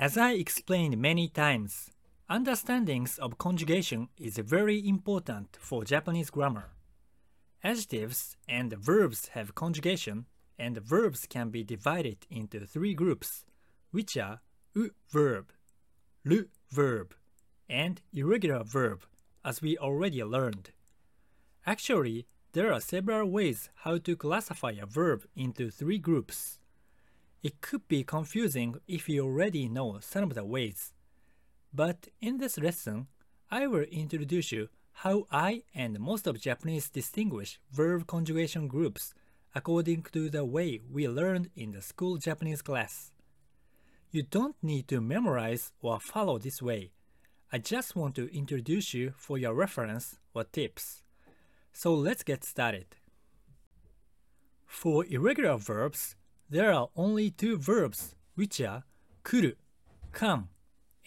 As I explained many times, understandings of conjugation is very important for Japanese grammar. Adjectives and verbs have conjugation, and verbs can be divided into three groups, which are u verb, ru verb, and irregular verb, as we already learned. Actually, there are several ways how to classify a verb into three groups. It could be confusing if you already know some of the ways. But in this lesson, I will introduce you how I and most of Japanese distinguish verb conjugation groups according to the way we learned in the school Japanese class. You don't need to memorize or follow this way. I just want to introduce you for your reference or tips. So let's get started. For irregular verbs, there are only two verbs which are kuru, come,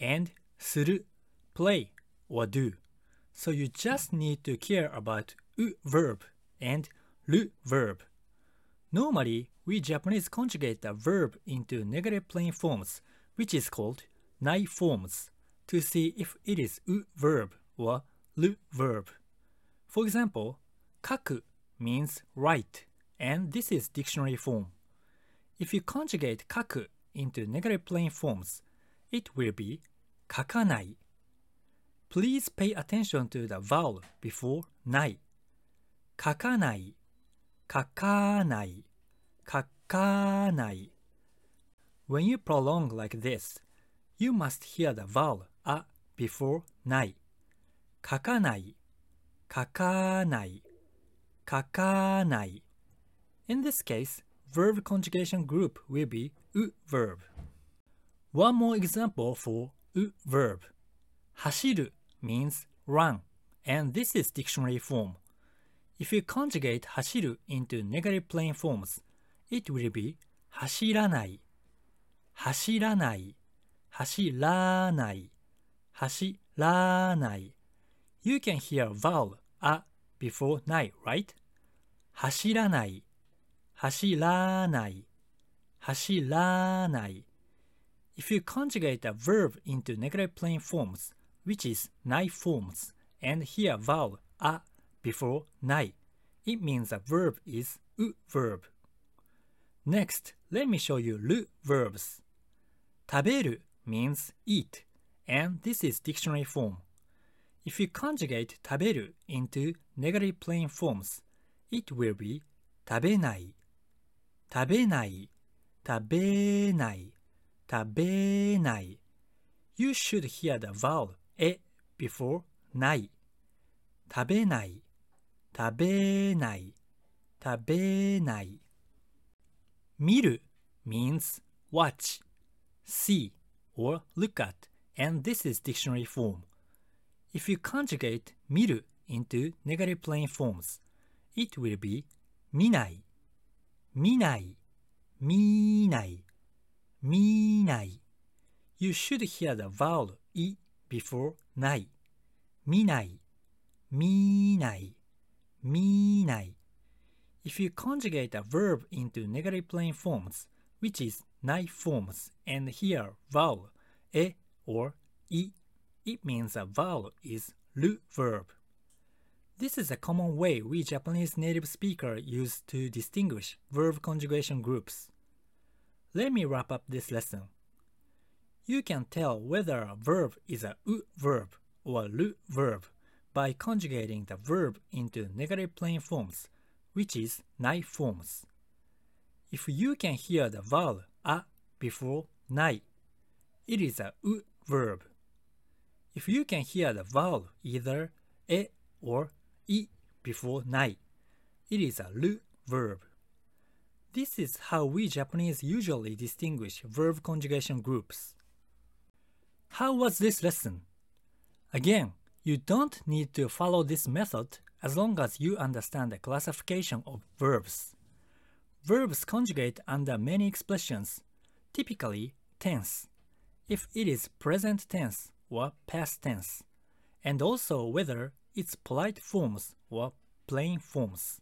and suru, play or do. So you just need to care about u verb and ru verb. Normally, we Japanese conjugate the verb into negative plain forms, which is called nai forms, to see if it is u verb or ru verb. For example, kaku means write, and this is dictionary form. If you conjugate kaku into negative plain forms, it will be kakanai. Please pay attention to the vowel before nai. Kakanai, kakanai, kakanai. When you prolong like this, you must hear the vowel a before nai. Kakanai, kakanai, kakanai. In this case, verb conjugation group will be u verb. One more example for u verb. Hashiru means run, and this is dictionary form. If you conjugate hashiru into negative plain forms, it will be hashiranai, hashiranai, hashiranai, hashiranai. You can hear vowel a before nai, right? Hashiranai, hashiranai, hashiranai. If you conjugate a verb into negative plain forms, which is nai forms, and hear vowel a before nai, it means the verb is u verb. Next, let me show you ru verbs. Taberu means eat, and this is dictionary form. If you conjugate taberu into negative plain forms, it will be 食べない、 食べない、食べない、食べない。You should hear the vowel e before ない。食べない、食べない、食べない。見る means watch, see, or look at, and this is dictionary form. If you conjugate 見る into negative plain forms, it will be 見ない、 見ない、見ない、見ない。You should hear the vowel e before ない。見ない、見ない、見ない。If you conjugate a verb into negative plain forms, which is ない forms, and hear vowel e or i, it means a vowel is る verb. This is a common way we Japanese native speakers use to distinguish verb conjugation groups. Let me wrap up this lesson. You can tell whether a verb is a u verb or ru verb by conjugating the verb into negative plain forms, which is nai forms. If you can hear the vowel a before nai, it is a u verb. If you can hear the vowel either e or i before nai, it is a ru verb. This is how we Japanese usually distinguish verb conjugation groups. How was this lesson? Again, you don't need to follow this method as long as you understand the classification of verbs. Verbs conjugate under many expressions, typically tense, if it is present tense or past tense, and also whether it's polite forms or plain forms.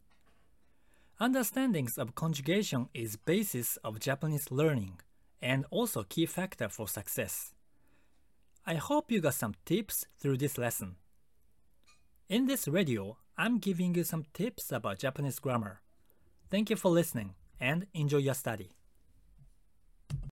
Understandings of conjugation is basis of Japanese learning, and also key factor for success. I hope you got some tips through this lesson. In this radio, I'm giving you some tips about Japanese grammar. Thank you for listening and enjoy your study.